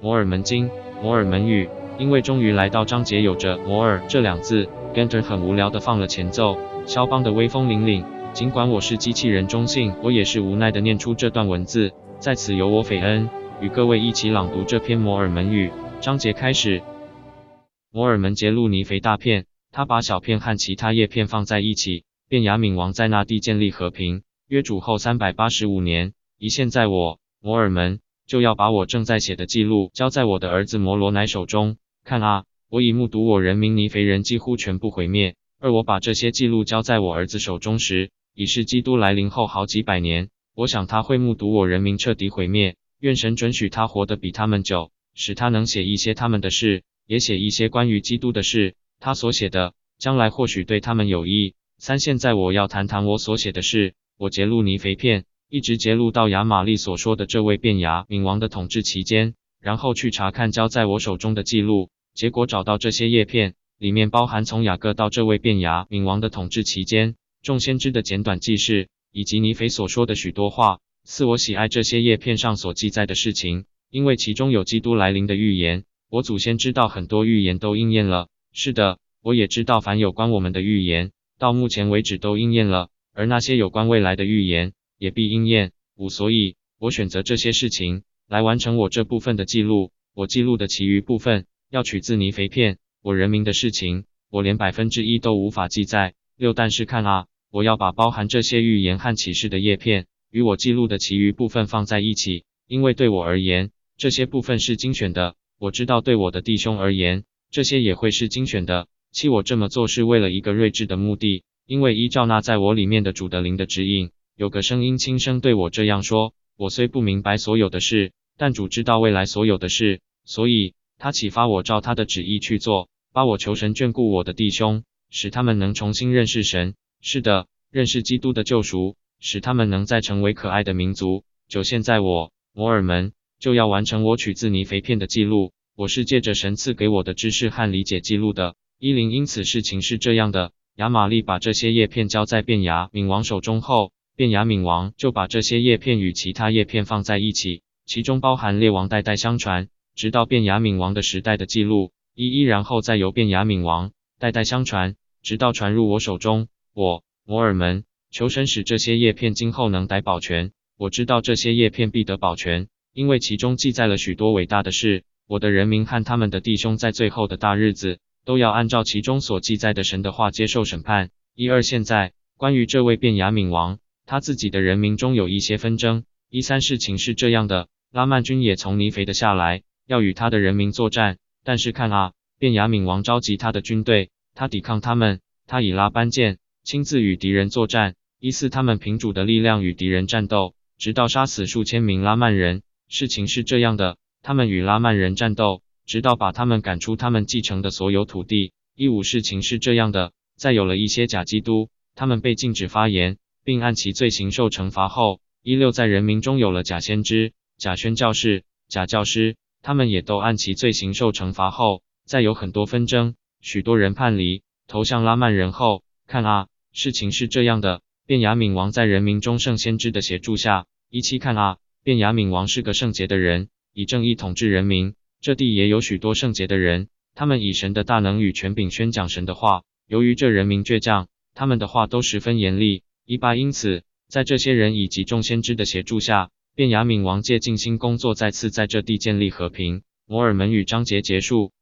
摩尔门经，摩尔门语。因为终于来到章节有着“摩尔”这两字 g e n t e r 很无聊的放了前奏，肖邦的威风凛凛。尽管我是机器人中性，我也是无奈的念出这段文字。在此由我斐恩与各位一起朗读这篇摩尔门语。章节开始。摩尔门杰路尼肥大片，他把小片和其他叶片放在一起。便雅敏王在那地建立和平。约主后三百八十五年，一现在我摩尔门就要把我正在写的记录交在我的儿子摩罗乃手中。看啊，我已目睹我人民尼肥人几乎全部毁灭。而我把这些记录交在我儿子手中时，已是基督来临后好几百年。我想他会目睹我人民彻底毁灭。愿神准许他活得比他们久，使他能写一些他们的事，也写一些关于基督的事。他所写的，将来或许对他们有益。三，现在我要谈谈我所写的事。我揭露尼肥片，一直揭露到亚玛利所说的这位变牙冥王的统治期间，然后去查看交在我手中的记录。结果找到这些叶片，里面包含从雅各到这位变牙冥王的统治期间，众先知的简短记事，以及尼腓所说的许多话。似，我喜爱这些叶片上所记载的事情，因为其中有基督来临的预言。我祖先知道很多预言都应验了。是的，我也知道凡有关我们的预言，到目前为止都应验了，而那些有关未来的预言也必应验。五，所以我选择这些事情来完成我这部分的记录。我记录的其余部分。要取自泥肥片，我人民的事情，我连百分之一都无法记载。六，但是看啊，我要把包含这些预言和启示的叶片，与我记录的其余部分放在一起，因为对我而言，这些部分是精选的。我知道对我的弟兄而言，这些也会是精选的。七，我这么做是为了一个睿智的目的，因为依照那在我里面的主的灵的指引，有个声音轻声对我这样说：我虽不明白所有的事，但主知道未来所有的事，所以。他启发我照他的旨意去做，把我求神眷顾我的弟兄，使他们能重新认识神。是的，认识基督的救赎，使他们能再成为可爱的民族。就现在我摩尔门就要完成我取自尼肥片的记录。我是借着神赐给我的知识和理解记录的。伊林因此事情是这样的：亚玛利把这些叶片交在便雅敏王手中后，便雅敏王就把这些叶片与其他叶片放在一起，其中包含列王代代相传。直到变雅敏王的时代的记录一一，然后再由变雅敏王代代相传，直到传入我手中。我摩尔门求神使这些叶片今后能得保全。我知道这些叶片必得保全，因为其中记载了许多伟大的事。我的人民和他们的弟兄在最后的大日子都要按照其中所记载的神的话接受审判。一二，现在关于这位变雅敏王，他自己的人民中有一些纷争。一三，事情是这样的，拉曼军也从尼肥的下来。要与他的人民作战，但是看啊，便雅悯王召集他的军队，他抵抗他们，他以拉班剑亲自与敌人作战，一四他们凭主的力量与敌人战斗，直到杀死数千名拉曼人。事情是这样的，他们与拉曼人战斗，直到把他们赶出他们继承的所有土地。一五事情是这样的，在有了一些假基督，他们被禁止发言，并按其罪行受惩罚后，一六在人民中有了假先知、假宣教士、假教师。他们也都按其罪行受惩罚后，再有很多纷争，许多人叛离，投向拉曼人后，看啊，事情是这样的：便雅悯王在人民中圣先知的协助下，一七看啊，便雅悯王是个圣洁的人，以正义统治人民。这地也有许多圣洁的人，他们以神的大能与权柄宣讲神的话。由于这人民倔强，他们的话都十分严厉。一八因此，在这些人以及众先知的协助下。便雅悯王借尽心工作，再次在这地建立和平。摩尔门与章节结束。